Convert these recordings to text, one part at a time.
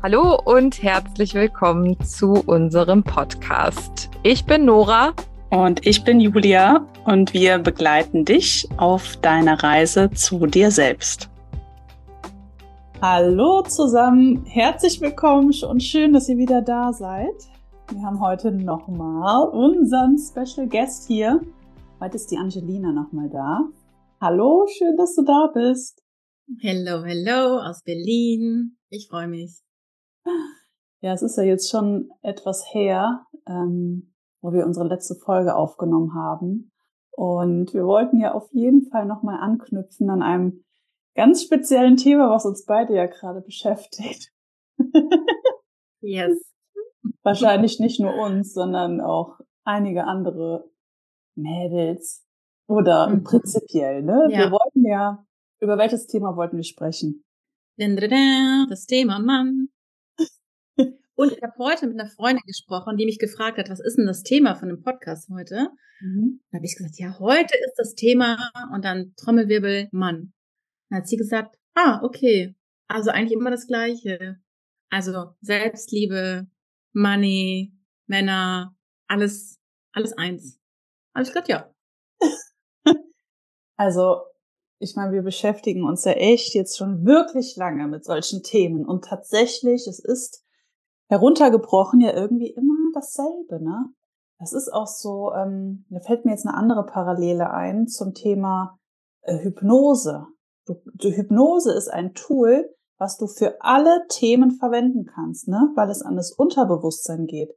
Hallo und herzlich willkommen zu unserem Podcast. Ich bin Nora. Und ich bin Julia und wir begleiten dich auf deiner Reise zu dir selbst. Hallo zusammen, herzlich willkommen und schön, dass ihr wieder da seid. Wir haben heute nochmal unseren Special Guest hier. Heute ist die Angelina nochmal da. Hallo, schön, dass du da bist. Hello, hello aus Berlin. Ich freue mich. Ja, es ist ja jetzt schon etwas her, ähm, wo wir unsere letzte Folge aufgenommen haben. Und wir wollten ja auf jeden Fall nochmal anknüpfen an einem ganz speziellen Thema, was uns beide ja gerade beschäftigt. yes. Wahrscheinlich nicht nur uns, sondern auch einige andere Mädels oder mhm. prinzipiell, ne? Ja. Wir wollten ja, über welches Thema wollten wir sprechen? Das Thema Mann. Und ich habe heute mit einer Freundin gesprochen, die mich gefragt hat, was ist denn das Thema von dem Podcast heute? Mhm. Da habe ich gesagt, ja, heute ist das Thema und dann Trommelwirbel Mann. Dann hat sie gesagt, ah, okay, also eigentlich immer das Gleiche. Also Selbstliebe, Money, Männer, alles, alles eins. Alles klar, ja. Also, ich meine, wir beschäftigen uns ja echt jetzt schon wirklich lange mit solchen Themen und tatsächlich, es ist heruntergebrochen ja irgendwie immer dasselbe, ne? Das ist auch so, ähm, da fällt mir jetzt eine andere Parallele ein zum Thema äh, Hypnose. Du, du, Hypnose ist ein Tool, was du für alle Themen verwenden kannst, ne? Weil es an das Unterbewusstsein geht.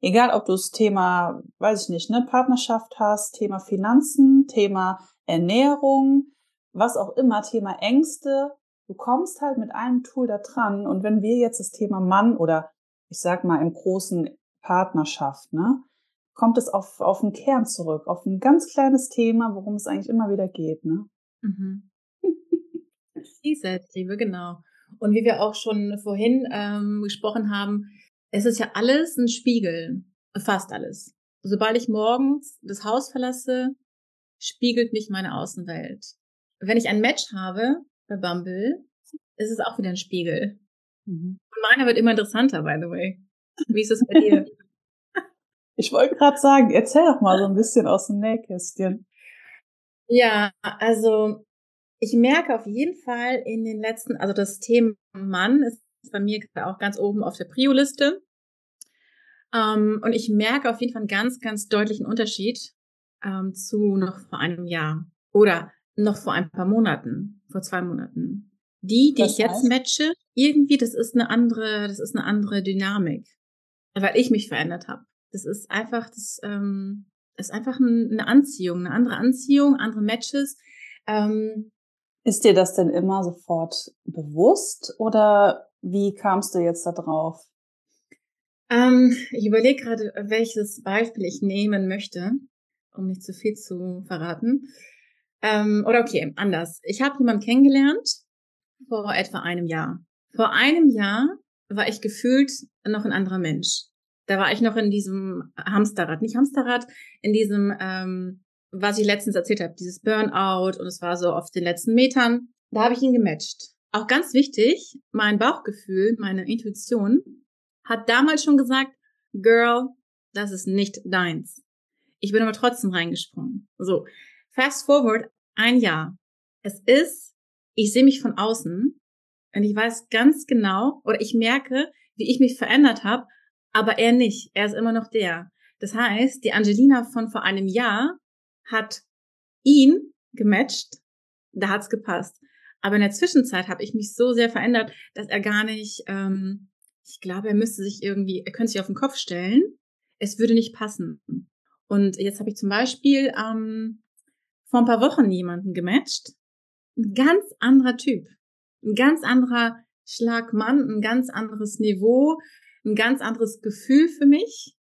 Egal, ob du das Thema, weiß ich nicht, ne, Partnerschaft hast, Thema Finanzen, Thema Ernährung, was auch immer, Thema Ängste. Du kommst halt mit einem Tool da dran. Und wenn wir jetzt das Thema Mann oder ich sag mal, im großen Partnerschaft, ne, kommt es auf, auf den Kern zurück, auf ein ganz kleines Thema, worum es eigentlich immer wieder geht, ne? Mhm. Die Selbstliebe, genau. Und wie wir auch schon vorhin ähm, gesprochen haben, es ist ja alles ein Spiegel, fast alles. Sobald ich morgens das Haus verlasse, spiegelt mich meine Außenwelt. Wenn ich ein Match habe bei Bumble, ist es auch wieder ein Spiegel. Mhm. Und meiner wird immer interessanter, by the way. Wie ist es bei dir? Ich wollte gerade sagen, erzähl doch mal so ein bisschen aus dem Nähkästchen. Ja, also ich merke auf jeden Fall in den letzten, also das Thema Mann ist bei mir auch ganz oben auf der Prio-Liste. Ähm, und ich merke auf jeden Fall einen ganz, ganz deutlichen Unterschied ähm, zu noch vor einem Jahr oder noch vor ein paar Monaten, vor zwei Monaten. Die, die das ich jetzt matche, irgendwie, das ist eine andere, das ist eine andere Dynamik, weil ich mich verändert habe. Das ist einfach, das ähm, ist einfach eine Anziehung, eine andere Anziehung, andere Matches. Ähm, ist dir das denn immer sofort bewusst oder wie kamst du jetzt da drauf? Ähm, ich überlege gerade, welches Beispiel ich nehmen möchte, um nicht zu viel zu verraten. Ähm, oder okay, anders. Ich habe jemanden kennengelernt vor etwa einem Jahr. Vor einem Jahr war ich gefühlt noch ein anderer Mensch. Da war ich noch in diesem Hamsterrad, nicht Hamsterrad, in diesem, ähm, was ich letztens erzählt habe, dieses Burnout und es war so auf den letzten Metern. Da habe ich ihn gematcht. Auch ganz wichtig, mein Bauchgefühl, meine Intuition hat damals schon gesagt, Girl, das ist nicht deins. Ich bin aber trotzdem reingesprungen. So, fast forward, ein Jahr. Es ist, ich sehe mich von außen und ich weiß ganz genau, oder ich merke, wie ich mich verändert habe, aber er nicht. Er ist immer noch der. Das heißt, die Angelina von vor einem Jahr hat ihn gematcht, da hat's gepasst. Aber in der Zwischenzeit habe ich mich so sehr verändert, dass er gar nicht, ähm, ich glaube, er müsste sich irgendwie, er könnte sich auf den Kopf stellen. Es würde nicht passen. Und jetzt habe ich zum Beispiel ähm, vor ein paar Wochen jemanden gematcht. Ein ganz anderer Typ. Ein ganz anderer Schlag Mann, ein ganz anderes Niveau, ein ganz anderes Gefühl für mich.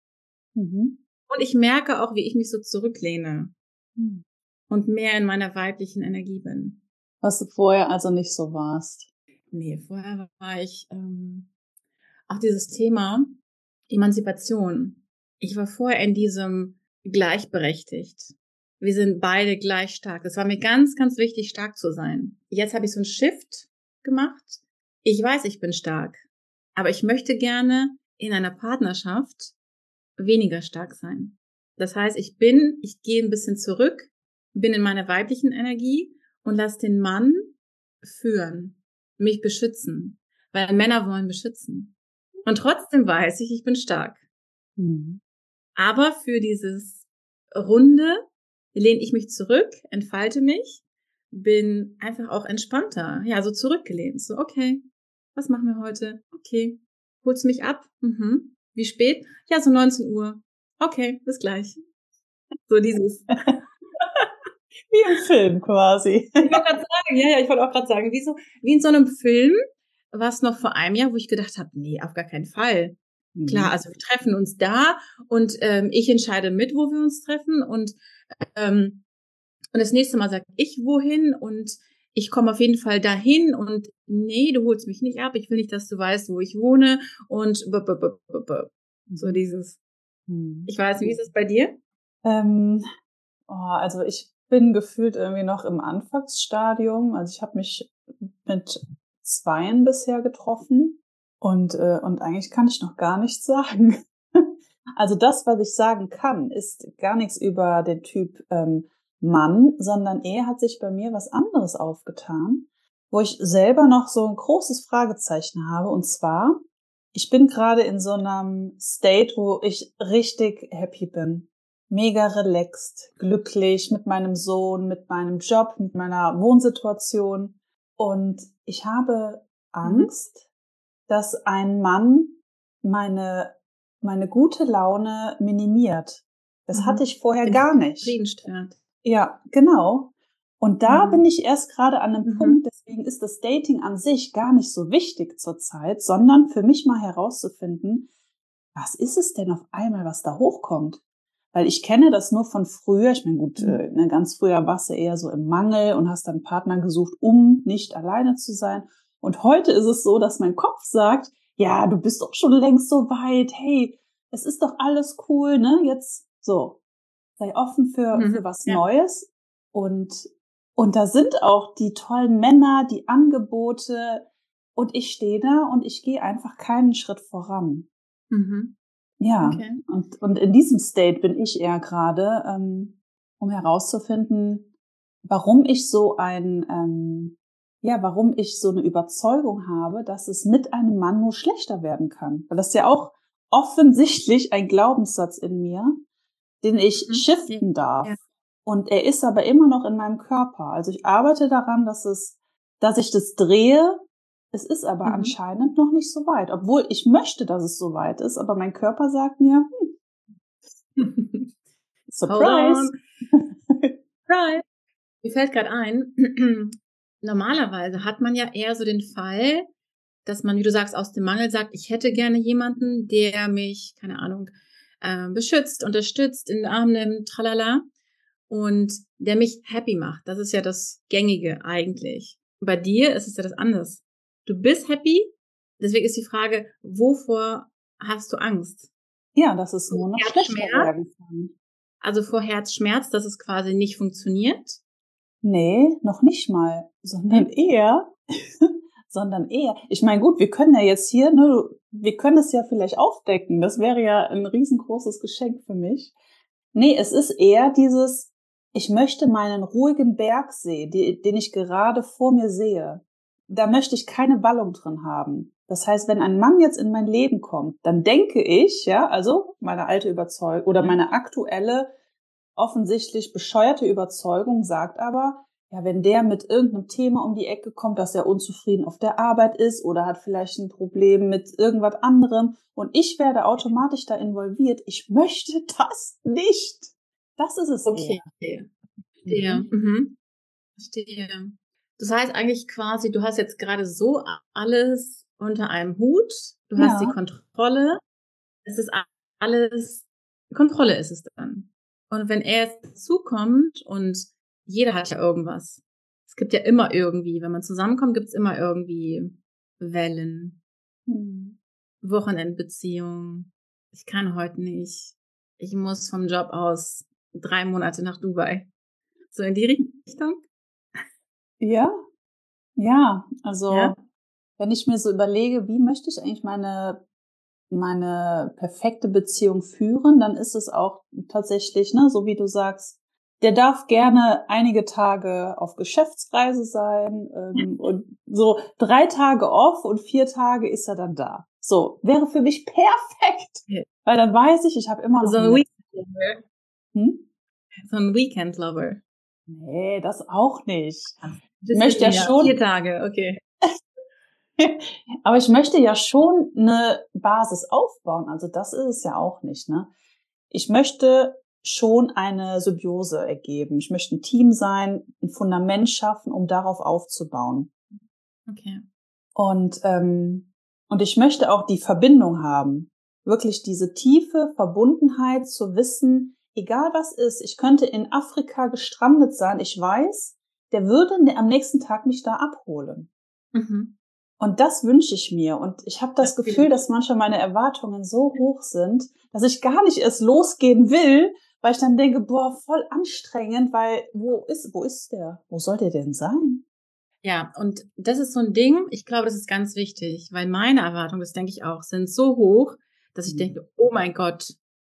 Mhm. Und ich merke auch, wie ich mich so zurücklehne mhm. und mehr in meiner weiblichen Energie bin. Was du vorher also nicht so warst. Nee, vorher war ich ähm, auch dieses Thema Emanzipation. Ich war vorher in diesem gleichberechtigt. Wir sind beide gleich stark. Das war mir ganz, ganz wichtig, stark zu sein. Jetzt habe ich so einen Shift gemacht. Ich weiß, ich bin stark. Aber ich möchte gerne in einer Partnerschaft weniger stark sein. Das heißt, ich bin, ich gehe ein bisschen zurück, bin in meiner weiblichen Energie und lass den Mann führen, mich beschützen, weil Männer wollen beschützen. Und trotzdem weiß ich, ich bin stark. Mhm. Aber für dieses Runde lehne ich mich zurück, entfalte mich, bin einfach auch entspannter, ja, so zurückgelehnt. So, okay, was machen wir heute? Okay, holst du mich ab? Mhm. Wie spät? Ja, so 19 Uhr. Okay, bis gleich. So dieses. wie im Film quasi. Ich wollte gerade sagen, ja, ja, ich wollte auch gerade sagen, wie so, wie in so einem Film, was noch vor einem Jahr, wo ich gedacht habe, nee, auf gar keinen Fall. Mhm. Klar, also wir treffen uns da und ähm, ich entscheide mit, wo wir uns treffen und ähm, und das nächste Mal sage ich wohin und ich komme auf jeden Fall dahin und nee, du holst mich nicht ab, ich will nicht, dass du weißt, wo ich wohne und so mhm. dieses. Mhm. Ich weiß, wie ist es bei dir? Ähm, oh, also ich bin gefühlt irgendwie noch im Anfangsstadium. Also ich habe mich mit zweien bisher getroffen und, äh, und eigentlich kann ich noch gar nichts sagen. Also das, was ich sagen kann, ist gar nichts über den Typ ähm, Mann, sondern eher hat sich bei mir was anderes aufgetan, wo ich selber noch so ein großes Fragezeichen habe. Und zwar, ich bin gerade in so einem State, wo ich richtig happy bin mega relaxed, glücklich mit meinem Sohn, mit meinem Job, mit meiner Wohnsituation. Und ich habe Angst, mhm. dass ein Mann meine, meine gute Laune minimiert. Das mhm. hatte ich vorher gar nicht. Frieden stört. Ja, genau. Und da mhm. bin ich erst gerade an einem mhm. Punkt, deswegen ist das Dating an sich gar nicht so wichtig zurzeit, sondern für mich mal herauszufinden, was ist es denn auf einmal, was da hochkommt? Weil ich kenne das nur von früher. Ich meine, gut, mhm. äh, ne, ganz früher warst du eher so im Mangel und hast dann Partner gesucht, um nicht alleine zu sein. Und heute ist es so, dass mein Kopf sagt, ja, du bist doch schon längst so weit. Hey, es ist doch alles cool, ne? Jetzt so. Sei offen für, mhm, für was ja. Neues. Und, und da sind auch die tollen Männer, die Angebote. Und ich stehe da und ich gehe einfach keinen Schritt voran. Mhm. Ja, okay. und, und in diesem State bin ich eher gerade, ähm, um herauszufinden, warum ich so ein, ähm, ja, warum ich so eine Überzeugung habe, dass es mit einem Mann nur schlechter werden kann. Weil das ist ja auch offensichtlich ein Glaubenssatz in mir, den ich mhm. shiften darf. Ja. Und er ist aber immer noch in meinem Körper. Also ich arbeite daran, dass es, dass ich das drehe, es ist aber mhm. anscheinend noch nicht so weit, obwohl ich möchte, dass es so weit ist, aber mein Körper sagt mir, hm, Surprise. Surprise. Mir fällt gerade ein, normalerweise hat man ja eher so den Fall, dass man, wie du sagst, aus dem Mangel sagt, ich hätte gerne jemanden, der mich, keine Ahnung, äh, beschützt, unterstützt, in den Arm nimmt, tralala, und der mich happy macht. Das ist ja das Gängige eigentlich. Bei dir ist es ja das anders du bist happy. Deswegen ist die Frage, wovor hast du Angst? Ja, das ist nur noch schlechter Also vor Herzschmerz, dass es quasi nicht funktioniert? Nee, noch nicht mal, sondern eher, sondern eher. Ich meine, gut, wir können ja jetzt hier, ne, wir können es ja vielleicht aufdecken. Das wäre ja ein riesengroßes Geschenk für mich. Nee, es ist eher dieses, ich möchte meinen ruhigen Bergsee, die, den ich gerade vor mir sehe da möchte ich keine Wallung drin haben. Das heißt, wenn ein Mann jetzt in mein Leben kommt, dann denke ich, ja, also meine alte Überzeugung oder meine aktuelle offensichtlich bescheuerte Überzeugung sagt aber, ja, wenn der mit irgendeinem Thema um die Ecke kommt, dass er unzufrieden auf der Arbeit ist oder hat vielleicht ein Problem mit irgendwas anderem und ich werde automatisch da involviert, ich möchte das nicht. Das ist es. Okay. Eher. Verstehe. Mhm. Mhm. Verstehe. Das heißt eigentlich quasi, du hast jetzt gerade so alles unter einem Hut, du ja. hast die Kontrolle, es ist alles, Kontrolle ist es dann. Und wenn er jetzt dazukommt und jeder hat ja irgendwas. Es gibt ja immer irgendwie, wenn man zusammenkommt, gibt es immer irgendwie Wellen, hm. Wochenendbeziehungen. Ich kann heute nicht. Ich muss vom Job aus drei Monate nach Dubai. So in die Richtung? Ja, ja, also ja? wenn ich mir so überlege, wie möchte ich eigentlich meine meine perfekte Beziehung führen, dann ist es auch tatsächlich, ne, so wie du sagst, der darf gerne einige Tage auf Geschäftsreise sein ähm, und so drei Tage off und vier Tage ist er dann da. So, wäre für mich perfekt, weil dann weiß ich, ich habe immer noch... So ein Weekend-Lover. Hm? So ein Weekend-Lover. Nee, das auch nicht. Ich möchte ja schon... Vier Tage, okay. Aber ich möchte ja schon eine Basis aufbauen. Also das ist es ja auch nicht. Ne? Ich möchte schon eine Symbiose ergeben. Ich möchte ein Team sein, ein Fundament schaffen, um darauf aufzubauen. Okay. Und ähm, und ich möchte auch die Verbindung haben, wirklich diese tiefe Verbundenheit zu wissen, egal was ist, ich könnte in Afrika gestrandet sein, ich weiß, der würde am nächsten Tag mich da abholen. Mhm. Und das wünsche ich mir. Und ich habe das Gefühl, dass manchmal meine Erwartungen so hoch sind, dass ich gar nicht erst losgehen will, weil ich dann denke, boah, voll anstrengend, weil wo ist, wo ist der? Wo soll der denn sein? Ja, und das ist so ein Ding, ich glaube, das ist ganz wichtig, weil meine Erwartungen, das denke ich auch, sind so hoch, dass ich mhm. denke, oh mein Gott,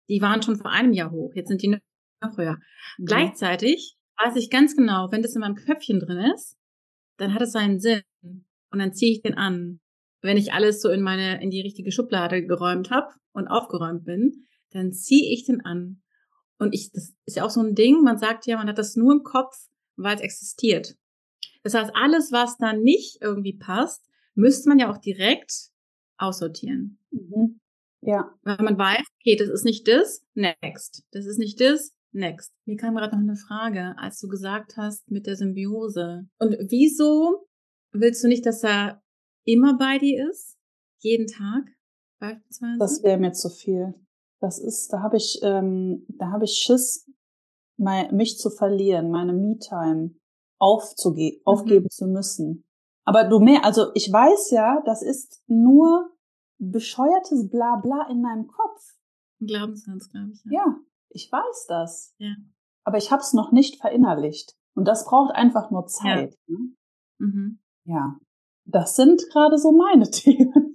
die waren schon vor einem Jahr hoch, jetzt sind die noch höher. Mhm. Gleichzeitig weiß ich ganz genau, wenn das in meinem Köpfchen drin ist, dann hat es seinen Sinn und dann ziehe ich den an. Wenn ich alles so in meine in die richtige Schublade geräumt habe und aufgeräumt bin, dann ziehe ich den an. Und ich, das ist ja auch so ein Ding, man sagt ja, man hat das nur im Kopf, weil es existiert. Das heißt, alles, was dann nicht irgendwie passt, müsste man ja auch direkt aussortieren. Mhm. Ja. Weil man weiß, okay, das ist nicht das, next. Das ist nicht das, next. Mir kam gerade noch eine Frage, als du gesagt hast mit der Symbiose. Und wieso willst du nicht, dass er immer bei dir ist? Jeden Tag beispielsweise? Das wäre mir zu viel. Das ist, da habe ich, ähm, da habe ich Schiss, mein, mich zu verlieren, meine Me-Time aufzuge mhm. aufgeben zu müssen. Aber du mehr, also ich weiß ja, das ist nur bescheuertes Blabla in meinem Kopf. Glaubenssatz, glaube ich. Ja. ja, ich weiß das. Ja. Aber ich habe es noch nicht verinnerlicht. Und das braucht einfach nur Zeit. Ja. Ne? Mhm. Ja. Das sind gerade so meine Themen.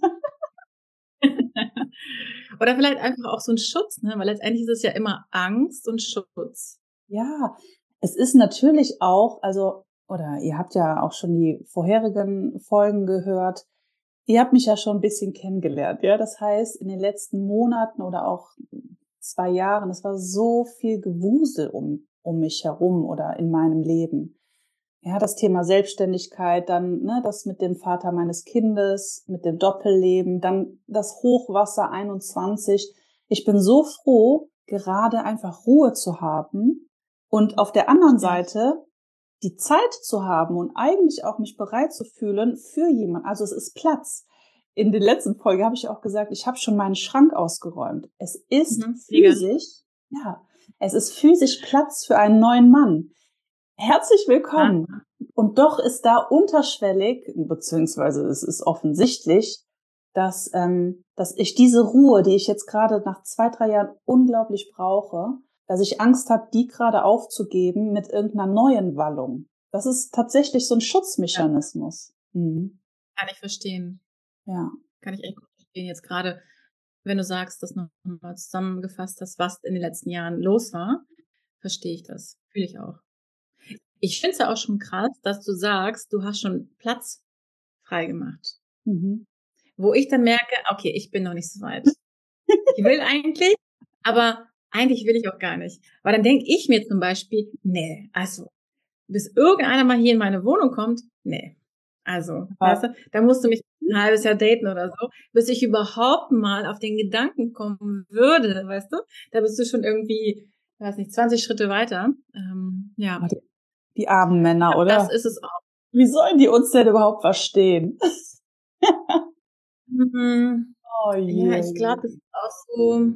Oder vielleicht einfach auch so ein Schutz, ne? Weil letztendlich ist es ja immer Angst und Schutz. Ja, es ist natürlich auch, also, oder ihr habt ja auch schon die vorherigen Folgen gehört. Ihr habt mich ja schon ein bisschen kennengelernt, ja. Das heißt, in den letzten Monaten oder auch zwei Jahren, es war so viel Gewusel um, um mich herum oder in meinem Leben. Ja, das Thema Selbstständigkeit, dann ne, das mit dem Vater meines Kindes, mit dem Doppelleben, dann das Hochwasser 21. Ich bin so froh, gerade einfach Ruhe zu haben und auf der anderen Seite die Zeit zu haben und eigentlich auch mich bereit zu fühlen für jemanden. Also es ist Platz. In der letzten Folge habe ich auch gesagt, ich habe schon meinen Schrank ausgeräumt. Es ist mhm, physisch, ja, es ist physisch Platz für einen neuen Mann. Herzlich willkommen. Ja. Und doch ist da unterschwellig, beziehungsweise es ist offensichtlich, dass, ähm, dass ich diese Ruhe, die ich jetzt gerade nach zwei, drei Jahren unglaublich brauche, dass ich Angst habe, die gerade aufzugeben mit irgendeiner neuen Wallung. Das ist tatsächlich so ein Schutzmechanismus. Ja. Mhm. Kann ich verstehen. Ja. Kann ich echt gut verstehen. Jetzt gerade, wenn du sagst, dass noch mal zusammengefasst hast, was in den letzten Jahren los war, verstehe ich das. Fühle ich auch. Ich finde es ja auch schon krass, dass du sagst, du hast schon Platz freigemacht. Mhm. Wo ich dann merke, okay, ich bin noch nicht so weit. ich will eigentlich, aber eigentlich will ich auch gar nicht. Weil dann denke ich mir zum Beispiel, nee, also, bis irgendeiner mal hier in meine Wohnung kommt, nee. Also, ja. weißt du, da musst du mich ein halbes Jahr daten oder so, bis ich überhaupt mal auf den Gedanken kommen würde, weißt du? Da bist du schon irgendwie, weiß nicht, 20 Schritte weiter. Ähm, ja. Die, armen Männer, ja, oder? Das ist es auch. Wie sollen die uns denn überhaupt verstehen? mhm. oh je. Ja, ich glaube, das ist auch so,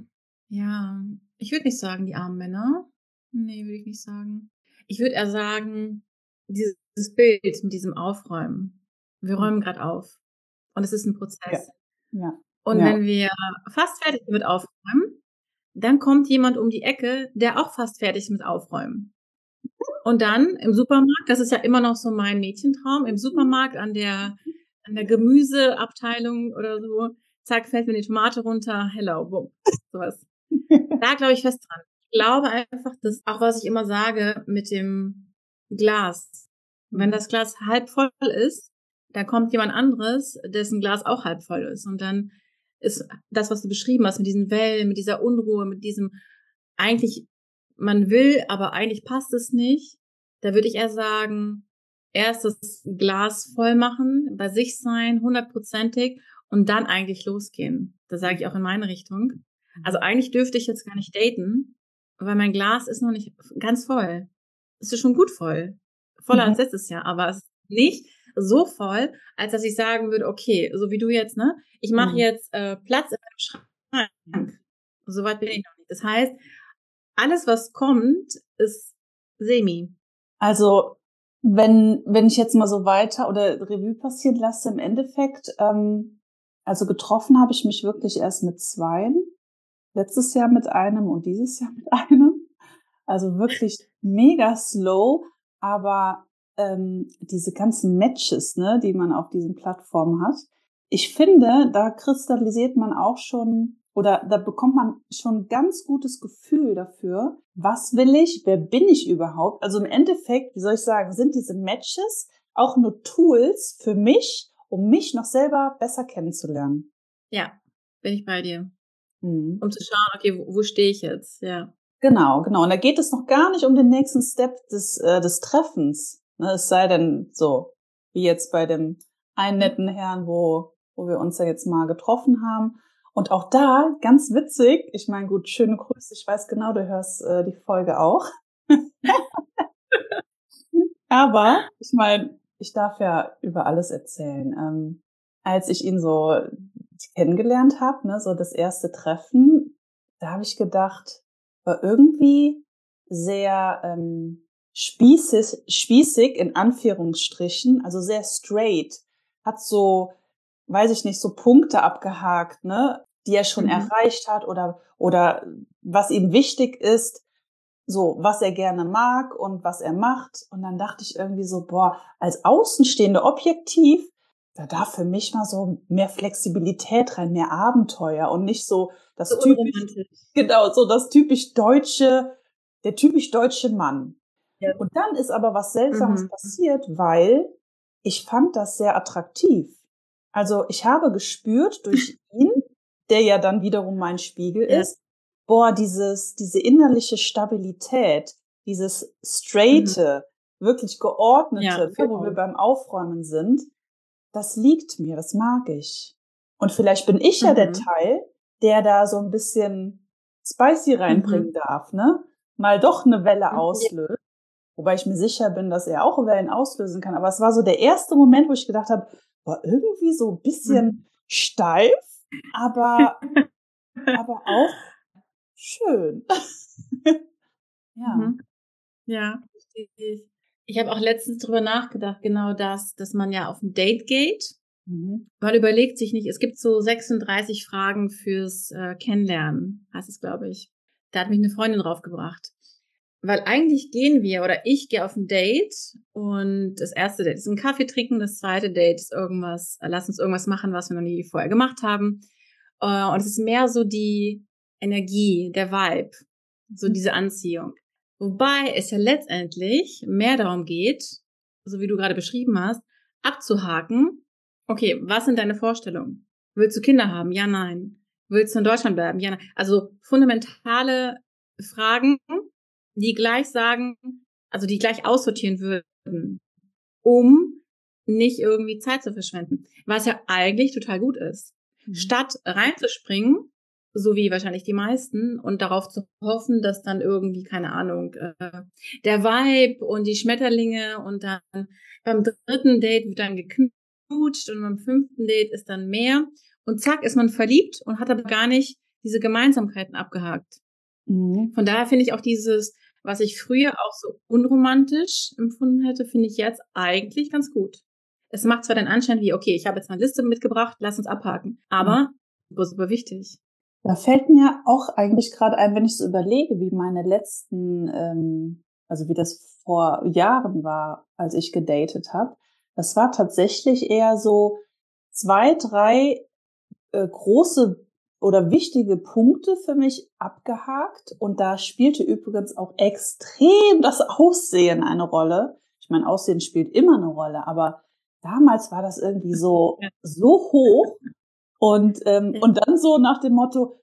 ja, ich würde nicht sagen, die armen Männer. Nee, würde ich nicht sagen. Ich würde eher sagen, dieses Bild mit diesem Aufräumen. Wir räumen gerade auf. Und es ist ein Prozess. Ja. ja. Und ja. wenn wir fast fertig mit aufräumen, dann kommt jemand um die Ecke, der auch fast fertig ist mit aufräumen. Und dann im Supermarkt, das ist ja immer noch so mein Mädchentraum, im Supermarkt an der an der Gemüseabteilung oder so, zack, fällt mir die Tomate runter, hello, boom, sowas. da glaube ich fest dran. Ich glaube einfach, dass auch was ich immer sage mit dem Glas. Wenn das Glas halb voll ist, dann kommt jemand anderes, dessen Glas auch halb voll ist. Und dann ist das, was du beschrieben hast, mit diesen Wellen, mit dieser Unruhe, mit diesem eigentlich, man will, aber eigentlich passt es nicht. Da würde ich eher sagen, erst das Glas voll machen, bei sich sein, hundertprozentig und dann eigentlich losgehen. Das sage ich auch in meine Richtung. Also eigentlich dürfte ich jetzt gar nicht daten, weil mein Glas ist noch nicht ganz voll. Es ist schon gut voll. Voller mhm. als letztes Jahr, aber es ist nicht so voll, als dass ich sagen würde, okay, so wie du jetzt, ne? Ich mache mhm. jetzt äh, Platz in meinem Schrank. Soweit bin ich noch nicht. Das heißt, alles, was kommt, ist semi. Also wenn, wenn ich jetzt mal so weiter oder Revue passieren lasse, im Endeffekt, ähm, also getroffen habe ich mich wirklich erst mit zweien. Letztes Jahr mit einem und dieses Jahr mit einem. Also wirklich mega slow, aber ähm, diese ganzen Matches, ne, die man auf diesen Plattformen hat, ich finde, da kristallisiert man auch schon oder da bekommt man schon ganz gutes Gefühl dafür, was will ich, wer bin ich überhaupt. Also im Endeffekt, wie soll ich sagen, sind diese Matches auch nur Tools für mich, um mich noch selber besser kennenzulernen. Ja, bin ich bei dir. Mhm. Um zu schauen, okay, wo, wo stehe ich jetzt, ja. Genau, genau. Und da geht es noch gar nicht um den nächsten Step des, äh, des Treffens. Ne, es sei denn so, wie jetzt bei dem einen netten Herrn, wo, wo wir uns ja jetzt mal getroffen haben. Und auch da, ganz witzig, ich meine, gut, schöne Grüße, ich weiß genau, du hörst äh, die Folge auch. Aber ich meine, ich darf ja über alles erzählen. Ähm, als ich ihn so kennengelernt habe, ne, so das erste Treffen, da habe ich gedacht, war irgendwie sehr ähm, spießig, spießig in Anführungsstrichen, also sehr straight, hat so, weiß ich nicht, so Punkte abgehakt, ne? die er schon mhm. erreicht hat oder, oder was ihm wichtig ist, so, was er gerne mag und was er macht. Und dann dachte ich irgendwie so, boah, als Außenstehende objektiv, da darf für mich mal so mehr Flexibilität rein, mehr Abenteuer und nicht so das so typisch, genau, so das typisch deutsche, der typisch deutsche Mann. Ja. Und dann ist aber was Seltsames mhm. passiert, weil ich fand das sehr attraktiv. Also ich habe gespürt durch ihn, der ja dann wiederum mein Spiegel ja. ist, boah, dieses, diese innerliche Stabilität, dieses straighte, mhm. wirklich geordnete, ja, genau. wo wir beim Aufräumen sind, das liegt mir, das mag ich. Und vielleicht bin ich ja der mhm. Teil, der da so ein bisschen spicy reinbringen mhm. darf, ne? Mal doch eine Welle auslöst. Wobei ich mir sicher bin, dass er auch Wellen auslösen kann. Aber es war so der erste Moment, wo ich gedacht habe, war irgendwie so ein bisschen mhm. steif aber, aber auch schön. ja. Mhm. Ja, ich. Ich habe auch letztens drüber nachgedacht, genau das, dass man ja auf ein Date geht. Mhm. Man überlegt sich nicht, es gibt so 36 Fragen fürs äh, Kennenlernen, heißt es, glaube ich. Da hat mich eine Freundin draufgebracht. Weil eigentlich gehen wir oder ich gehe auf ein Date und das erste Date ist ein Kaffee trinken, das zweite Date ist irgendwas, äh, lass uns irgendwas machen, was wir noch nie vorher gemacht haben. Äh, und es ist mehr so die Energie, der Vibe, so mhm. diese Anziehung. Wobei es ja letztendlich mehr darum geht, so wie du gerade beschrieben hast, abzuhaken. Okay, was sind deine Vorstellungen? Willst du Kinder haben? Ja, nein. Willst du in Deutschland bleiben? Ja, nein. Also fundamentale Fragen, die gleich sagen, also die gleich aussortieren würden, um nicht irgendwie Zeit zu verschwenden. Was ja eigentlich total gut ist. Mhm. Statt reinzuspringen, so wie wahrscheinlich die meisten, und darauf zu hoffen, dass dann irgendwie, keine Ahnung, äh, der Vibe und die Schmetterlinge und dann beim dritten Date wird dann geknutscht und beim fünften Date ist dann mehr. Und zack, ist man verliebt und hat aber gar nicht diese Gemeinsamkeiten abgehakt. Mhm. Von daher finde ich auch dieses, was ich früher auch so unromantisch empfunden hätte, finde ich jetzt eigentlich ganz gut. Es macht zwar den Anschein wie, okay, ich habe jetzt eine Liste mitgebracht, lass uns abhaken. Aber super, super wichtig. Da fällt mir auch eigentlich gerade ein, wenn ich so überlege, wie meine letzten, ähm, also wie das vor Jahren war, als ich gedatet habe. Das war tatsächlich eher so, zwei, drei äh, große oder wichtige Punkte für mich abgehakt. Und da spielte übrigens auch extrem das Aussehen eine Rolle. Ich meine, Aussehen spielt immer eine Rolle, aber damals war das irgendwie so, so hoch. Und, ähm, und dann so nach dem Motto,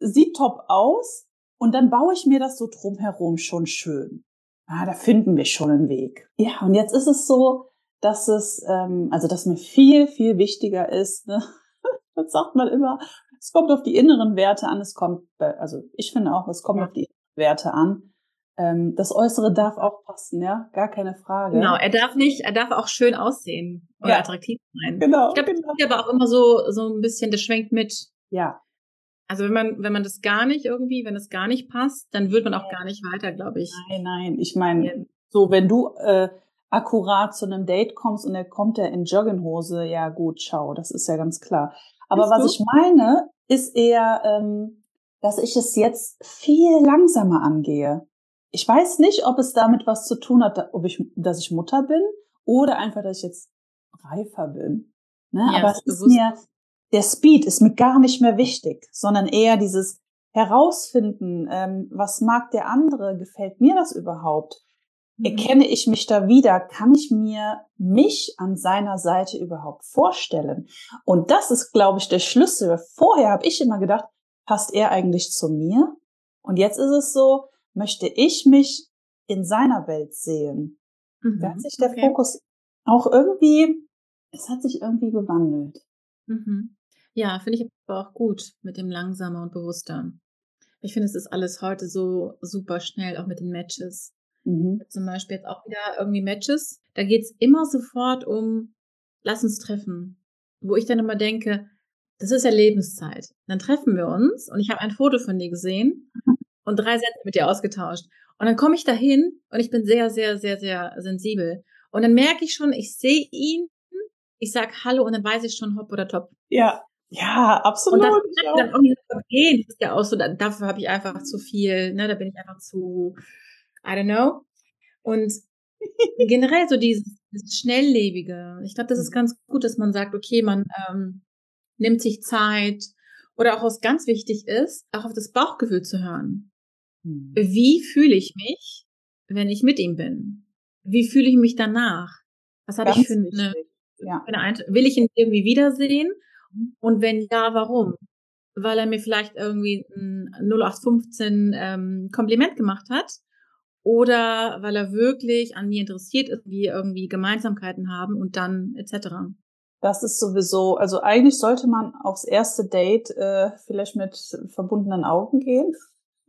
sieht top aus. Und dann baue ich mir das so drumherum schon schön. Ah, da finden wir schon einen Weg. Ja, und jetzt ist es so, dass es, ähm, also dass mir viel, viel wichtiger ist, ne? das sagt man immer, es kommt auf die inneren Werte an, es kommt, also ich finde auch, es kommt ja. auf die Werte an. Ähm, das Äußere darf auch passen, ja, gar keine Frage. Genau, er darf nicht, er darf auch schön aussehen oder ja. attraktiv sein. Genau. Ich glaube, genau. das ist aber auch immer so, so ein bisschen, das schwenkt mit. Ja. Also wenn man, wenn man das gar nicht irgendwie, wenn es gar nicht passt, dann wird man auch gar nicht weiter, glaube ich. Nein, nein. Ich meine, so wenn du äh, akkurat zu einem Date kommst und er kommt ja in Jogginghose, ja gut, ciao, das ist ja ganz klar. Aber was ich meine, ist eher, ähm, dass ich es jetzt viel langsamer angehe. Ich weiß nicht, ob es damit was zu tun hat, ob ich, dass ich Mutter bin oder einfach, dass ich jetzt reifer bin. Ne? Ja, Aber es ist mir, der Speed ist mir gar nicht mehr wichtig, sondern eher dieses herausfinden, ähm, was mag der andere, gefällt mir das überhaupt? Mhm. Erkenne ich mich da wieder? Kann ich mir mich an seiner Seite überhaupt vorstellen? Und das ist, glaube ich, der Schlüssel. Vorher habe ich immer gedacht, passt er eigentlich zu mir? Und jetzt ist es so, möchte ich mich in seiner Welt sehen? Mhm. Da hat sich der okay. Fokus auch irgendwie, es hat sich irgendwie gewandelt. Mhm. Ja, finde ich aber auch gut mit dem langsamer und bewusster. Ich finde, es ist alles heute so super schnell, auch mit den Matches. Mhm. Zum Beispiel jetzt auch wieder irgendwie Matches. Da geht's immer sofort um, lass uns treffen. Wo ich dann immer denke, das ist ja Lebenszeit. Dann treffen wir uns und ich habe ein Foto von dir gesehen und drei Sätze mit dir ausgetauscht. Und dann komme ich dahin und ich bin sehr, sehr, sehr, sehr sensibel. Und dann merke ich schon, ich sehe ihn, ich sag Hallo und dann weiß ich schon hopp oder top. Ja, ja, absolut. Und das dann auch nicht vergehen. Das ist ja auch so, dafür habe ich einfach zu viel, ne, da bin ich einfach zu, I don't know. Und generell so dieses, Schnelllebige. Ich glaube, das ist mhm. ganz gut, dass man sagt, okay, man ähm, nimmt sich Zeit oder auch was ganz wichtig ist, auch auf das Bauchgefühl zu hören. Mhm. Wie fühle ich mich, wenn ich mit ihm bin? Wie fühle ich mich danach? Was habe ich für eine, ja. für eine Eint Will ich ihn irgendwie wiedersehen? Mhm. Und wenn ja, warum? Weil er mir vielleicht irgendwie ein 0815 ähm, Kompliment gemacht hat oder weil er wirklich an mir interessiert ist, wir irgendwie Gemeinsamkeiten haben und dann etc. Das ist sowieso, also eigentlich sollte man aufs erste Date äh, vielleicht mit verbundenen Augen gehen.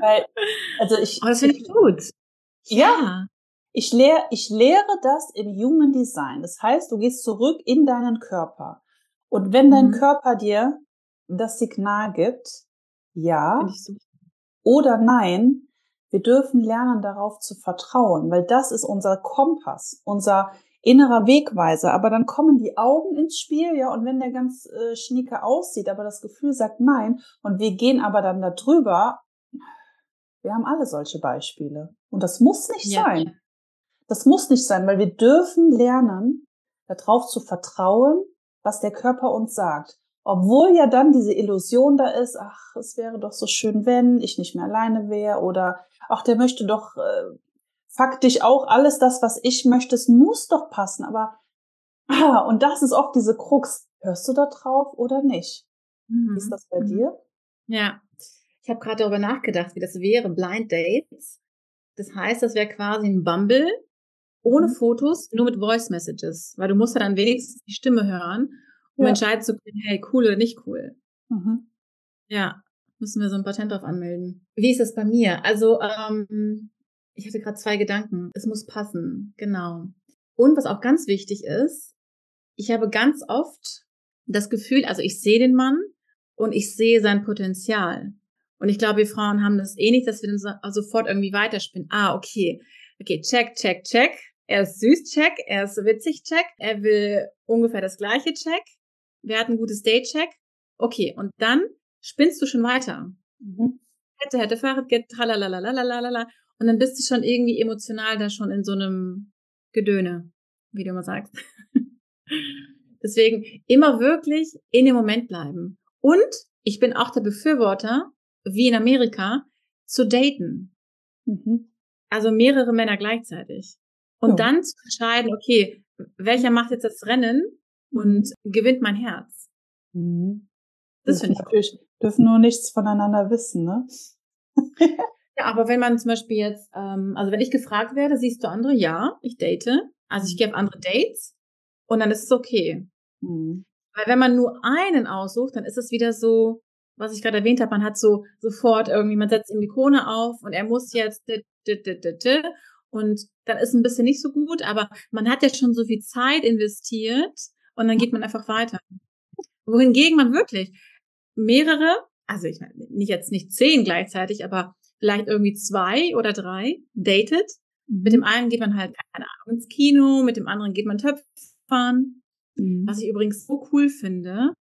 Weil, also ich. Oh, das finde ich gut. Ja. ja. Ich lehre, ich lehre das im Human Design. Das heißt, du gehst zurück in deinen Körper. Und wenn dein mhm. Körper dir das Signal gibt, ja oder nein, wir dürfen lernen, darauf zu vertrauen, weil das ist unser Kompass, unser innerer Wegweiser. Aber dann kommen die Augen ins Spiel, ja, und wenn der ganz äh, schnieke aussieht, aber das Gefühl sagt nein, und wir gehen aber dann da drüber, wir haben alle solche Beispiele. Und das muss nicht ja. sein. Das muss nicht sein, weil wir dürfen lernen, darauf zu vertrauen, was der Körper uns sagt. Obwohl ja dann diese Illusion da ist, ach, es wäre doch so schön, wenn ich nicht mehr alleine wäre oder ach, der möchte doch äh, faktisch auch alles das, was ich möchte, es muss doch passen. Aber ah, und das ist oft diese Krux. Hörst du da drauf oder nicht? Mhm. Wie ist das bei mhm. dir? Ja, ich habe gerade darüber nachgedacht, wie das wäre, Blind Dates. Das heißt, das wäre quasi ein Bumble ohne mhm. Fotos, nur mit Voice Messages, weil du musst ja dann wenigstens die Stimme hören um ja. entscheiden zu können, hey, cool oder nicht cool. Mhm. Ja, müssen wir so ein Patent drauf anmelden. Wie ist das bei mir? Also, ähm, ich hatte gerade zwei Gedanken. Es muss passen, genau. Und was auch ganz wichtig ist, ich habe ganz oft das Gefühl, also ich sehe den Mann und ich sehe sein Potenzial. Und ich glaube, wir Frauen haben das ähnlich, dass wir dann so, sofort irgendwie weiterspinnen. Ah, okay. Okay, check, check, check. Er ist süß, check. Er ist witzig, check. Er will ungefähr das gleiche, check wer hat ein gutes Daycheck. Okay, und dann spinnst du schon weiter. Mhm. Hätte, hätte, Fahrrad geht, tralalalalalalala. Und dann bist du schon irgendwie emotional da schon in so einem Gedöne, wie du immer sagst. Deswegen immer wirklich in dem Moment bleiben. Und ich bin auch der Befürworter, wie in Amerika, zu daten. Mhm. Also mehrere Männer gleichzeitig. Und oh. dann zu entscheiden, okay, welcher macht jetzt das Rennen und mhm. gewinnt mein Herz. Mhm. Das finde ich natürlich, dürfen nur nichts voneinander wissen, ne? ja, aber wenn man zum Beispiel jetzt, ähm, also wenn ich gefragt werde, siehst du andere? Ja, ich date. Also ich gehe auf andere Dates und dann ist es okay. Mhm. Weil wenn man nur einen aussucht, dann ist es wieder so, was ich gerade erwähnt habe, man hat so sofort irgendwie, man setzt ihm die Krone auf und er muss jetzt und dann ist ein bisschen nicht so gut, aber man hat ja schon so viel Zeit investiert und dann geht man einfach weiter. Wohingegen man wirklich mehrere, also ich meine, nicht jetzt nicht zehn gleichzeitig, aber vielleicht irgendwie zwei oder drei datet. Mit dem einen geht man halt, keine Ahnung, ins Kino, mit dem anderen geht man Töpfern. Mhm. Was ich übrigens so cool finde,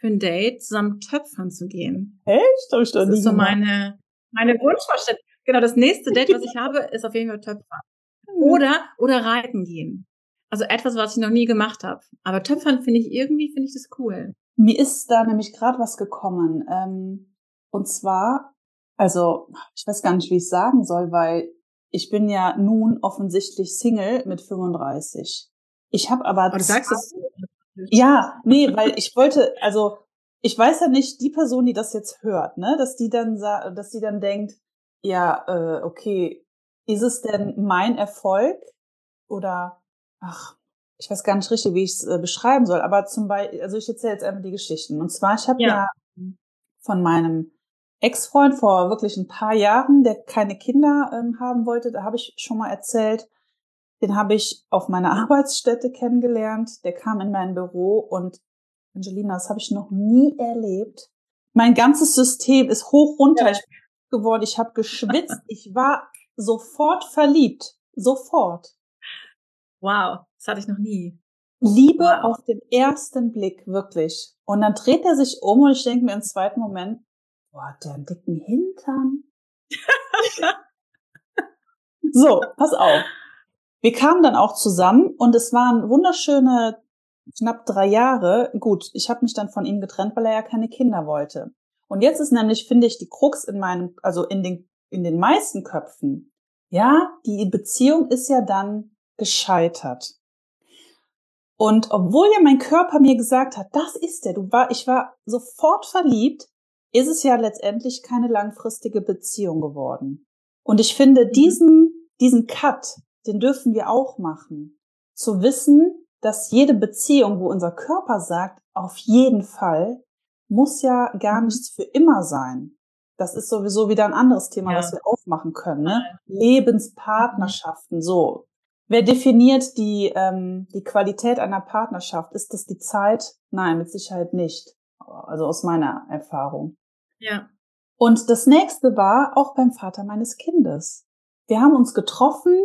für ein Date zusammen Töpfern zu gehen. Echt? Hab ich doch das ist so meine, meine Wunschvorstellung. Genau, das nächste Date, was ich habe, ist auf jeden Fall Töpfern. Mhm. Oder, oder reiten gehen. Also etwas, was ich noch nie gemacht habe. Aber Töpfern finde ich irgendwie, finde ich das cool. Mir ist da nämlich gerade was gekommen. Ähm, und zwar, also ich weiß gar nicht, wie ich sagen soll, weil ich bin ja nun offensichtlich Single mit 35. Ich habe aber. Du sagst es. Ja, nee, weil ich wollte, also ich weiß ja nicht, die Person, die das jetzt hört, ne, dass die dann dass die dann denkt, ja, äh, okay, ist es denn mein Erfolg oder ach, ich weiß gar nicht richtig, wie ich es äh, beschreiben soll, aber zum Beispiel, also ich erzähle jetzt einfach die Geschichten. Und zwar, ich habe ja. ja von meinem Ex-Freund vor wirklich ein paar Jahren, der keine Kinder ähm, haben wollte, da habe ich schon mal erzählt, den habe ich auf meiner Arbeitsstätte kennengelernt. Der kam in mein Büro und Angelina, das habe ich noch nie erlebt. Mein ganzes System ist hoch runter ja. geworden. Ich habe geschwitzt. Ich war sofort verliebt. Sofort. Wow, das hatte ich noch nie. Liebe wow. auf den ersten Blick, wirklich. Und dann dreht er sich um und ich denke mir im zweiten Moment, boah, der einen dicken Hintern. so, pass auf. Wir kamen dann auch zusammen und es waren wunderschöne knapp drei Jahre. Gut, ich habe mich dann von ihm getrennt, weil er ja keine Kinder wollte. Und jetzt ist nämlich, finde ich, die Krux in meinem, also in den, in den meisten Köpfen. Ja, die Beziehung ist ja dann gescheitert. Und obwohl ja mein Körper mir gesagt hat, das ist der, du war, ich war sofort verliebt, ist es ja letztendlich keine langfristige Beziehung geworden. Und ich finde mhm. diesen, diesen Cut, den dürfen wir auch machen. Zu wissen, dass jede Beziehung, wo unser Körper sagt, auf jeden Fall, muss ja gar mhm. nichts für immer sein. Das ist sowieso wieder ein anderes Thema, ja. was wir aufmachen können. Ne? Lebenspartnerschaften, so. Wer definiert die, ähm, die Qualität einer Partnerschaft? Ist das die Zeit? Nein, mit Sicherheit nicht. Also aus meiner Erfahrung. Ja. Und das nächste war auch beim Vater meines Kindes. Wir haben uns getroffen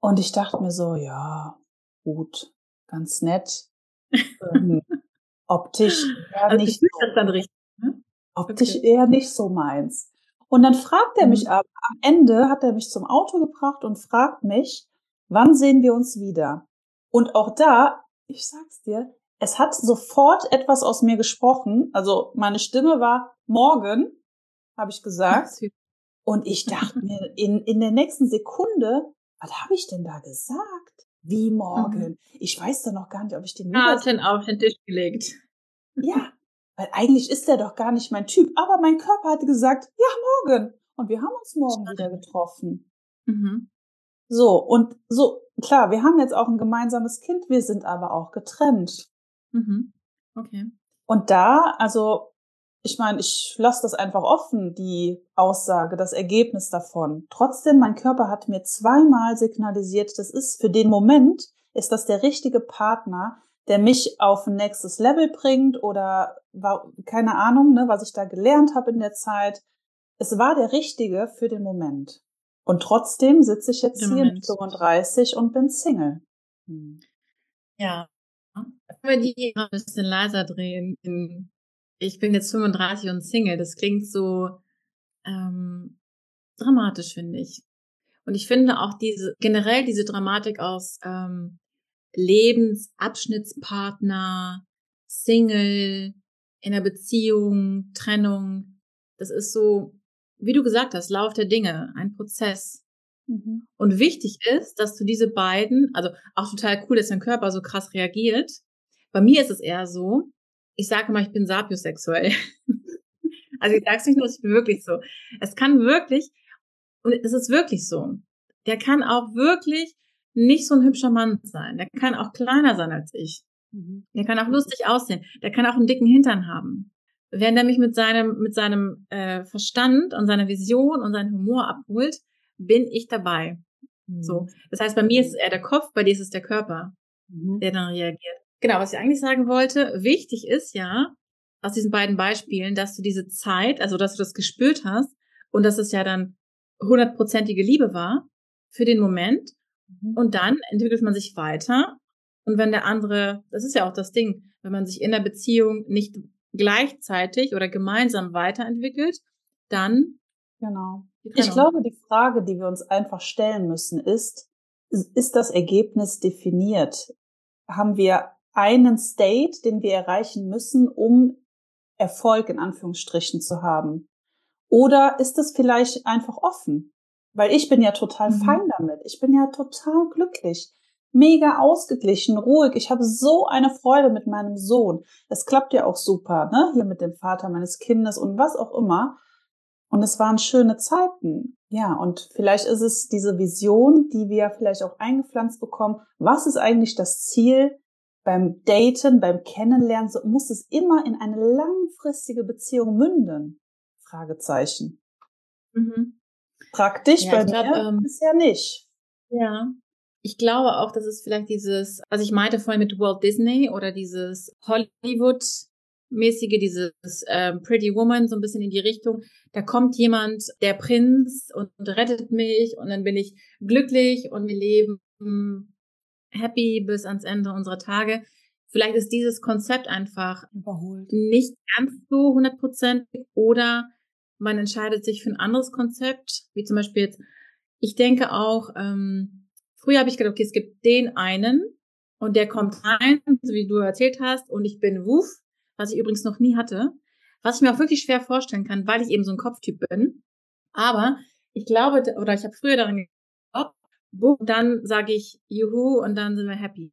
und ich dachte mir so, ja, gut, ganz nett. ähm, optisch eher also nicht so, dann richtig, ne? optisch okay. eher nicht so meins. Und dann fragt er mich mhm. aber, am Ende hat er mich zum Auto gebracht und fragt mich, wann sehen wir uns wieder? Und auch da, ich sag's dir, es hat sofort etwas aus mir gesprochen. Also meine Stimme war morgen, habe ich gesagt. Und ich dachte mir in, in der nächsten Sekunde, was habe ich denn da gesagt? Wie morgen? Mhm. Ich weiß doch noch gar nicht, ob ich den Karten auf den Tisch gelegt. Ja, weil eigentlich ist der doch gar nicht mein Typ. Aber mein Körper hatte gesagt, ja, morgen. Und wir haben uns morgen wieder getroffen. Mhm. So, und so, klar, wir haben jetzt auch ein gemeinsames Kind, wir sind aber auch getrennt. Mhm. Okay. Und da, also ich meine, ich lasse das einfach offen, die Aussage, das Ergebnis davon. Trotzdem, mein Körper hat mir zweimal signalisiert, das ist für den Moment, ist das der richtige Partner, der mich auf ein nächstes Level bringt oder war, keine Ahnung, ne, was ich da gelernt habe in der Zeit. Es war der richtige für den Moment. Und trotzdem sitze ich jetzt hier mit 35 und bin Single. Hm. Ja. Können wir die ein bisschen leiser drehen in ich bin jetzt 35 und Single. Das klingt so ähm, dramatisch, finde ich. Und ich finde auch diese generell diese Dramatik aus ähm, Lebensabschnittspartner, Single, in einer Beziehung, Trennung. Das ist so, wie du gesagt hast, Lauf der Dinge, ein Prozess. Mhm. Und wichtig ist, dass du diese beiden, also auch total cool, dass dein Körper so krass reagiert. Bei mir ist es eher so, ich sage mal, ich bin sapiosexuell. also ich sage es nicht nur, ich bin wirklich so. Es kann wirklich, und es ist wirklich so, der kann auch wirklich nicht so ein hübscher Mann sein. Der kann auch kleiner sein als ich. Mhm. Der kann auch lustig aussehen. Der kann auch einen dicken Hintern haben. Wenn er mich mit seinem, mit seinem äh, Verstand und seiner Vision und seinem Humor abholt, bin ich dabei. Mhm. So. Das heißt, bei mir ist es eher der Kopf, bei dir ist es der Körper, mhm. der dann reagiert. Genau, was ich eigentlich sagen wollte, wichtig ist ja, aus diesen beiden Beispielen, dass du diese Zeit, also dass du das gespürt hast und dass es ja dann hundertprozentige Liebe war für den Moment. Mhm. Und dann entwickelt man sich weiter. Und wenn der andere, das ist ja auch das Ding, wenn man sich in der Beziehung nicht gleichzeitig oder gemeinsam weiterentwickelt, dann. Genau. Ich glaube, die Frage, die wir uns einfach stellen müssen, ist, ist das Ergebnis definiert? Haben wir einen State, den wir erreichen müssen, um Erfolg in Anführungsstrichen zu haben? Oder ist es vielleicht einfach offen? Weil ich bin ja total mhm. fein damit. Ich bin ja total glücklich, mega ausgeglichen, ruhig. Ich habe so eine Freude mit meinem Sohn. Es klappt ja auch super, ne? Hier mit dem Vater meines Kindes und was auch immer. Und es waren schöne Zeiten. Ja, und vielleicht ist es diese Vision, die wir vielleicht auch eingepflanzt bekommen. Was ist eigentlich das Ziel beim Daten, beim Kennenlernen? So, muss es immer in eine langfristige Beziehung münden? Fragezeichen. Mhm. Praktisch ja, bei mir glaub, ähm, bisher nicht. Ja. Ich glaube auch, dass es vielleicht dieses, also ich meinte vorhin mit Walt Disney oder dieses Hollywood mäßige, dieses ähm, Pretty Woman, so ein bisschen in die Richtung. Da kommt jemand, der Prinz und, und rettet mich und dann bin ich glücklich und wir leben happy bis ans Ende unserer Tage. Vielleicht ist dieses Konzept einfach überholt. Nicht ganz so hundertprozentig oder man entscheidet sich für ein anderes Konzept, wie zum Beispiel jetzt, ich denke auch, ähm, früher habe ich gedacht, okay, es gibt den einen und der kommt rein, so wie du erzählt hast, und ich bin Wuf, was ich übrigens noch nie hatte, was ich mir auch wirklich schwer vorstellen kann, weil ich eben so ein Kopftyp bin. Aber ich glaube, oder ich habe früher daran geglaubt, dann sage ich Juhu und dann sind wir happy.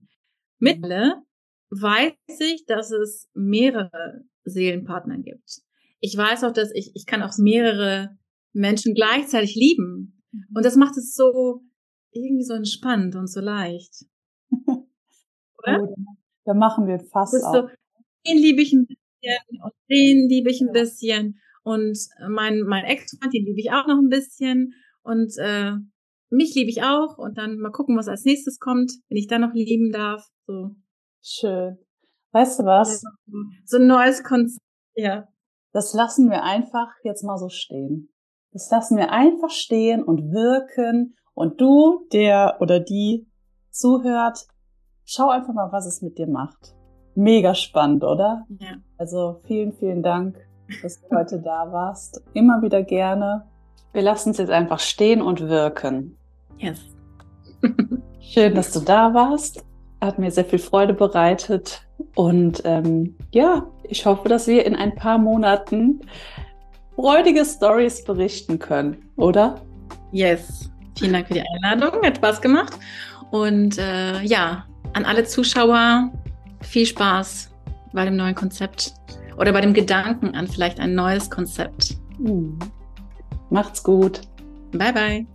Mittlerweile weiß ich, dass es mehrere Seelenpartner gibt ich weiß auch, dass ich, ich kann auch mehrere Menschen gleichzeitig lieben. Mhm. Und das macht es so irgendwie so entspannt und so leicht. Oder? Oh, da machen wir fast so, den liebe ich ein bisschen und den liebe ich ein bisschen und mein, mein Ex-Freund, den liebe ich auch noch ein bisschen und äh, mich liebe ich auch und dann mal gucken, was als nächstes kommt, wenn ich dann noch lieben darf. So. Schön. Weißt du was? So ein neues Konzept. Ja. Das lassen wir einfach jetzt mal so stehen. Das lassen wir einfach stehen und wirken. Und du, der oder die zuhört, schau einfach mal, was es mit dir macht. Mega spannend, oder? Ja. Also vielen, vielen Dank, dass du heute da warst. Immer wieder gerne. Wir lassen es jetzt einfach stehen und wirken. Yes. Schön, dass du da warst. Hat mir sehr viel Freude bereitet. Und ähm, ja, ich hoffe, dass wir in ein paar Monaten freudige Stories berichten können, oder? Yes. Vielen Dank für die Einladung. Hat Spaß gemacht. Und äh, ja, an alle Zuschauer viel Spaß bei dem neuen Konzept oder bei dem Gedanken an vielleicht ein neues Konzept. Mhm. Macht's gut. Bye, bye.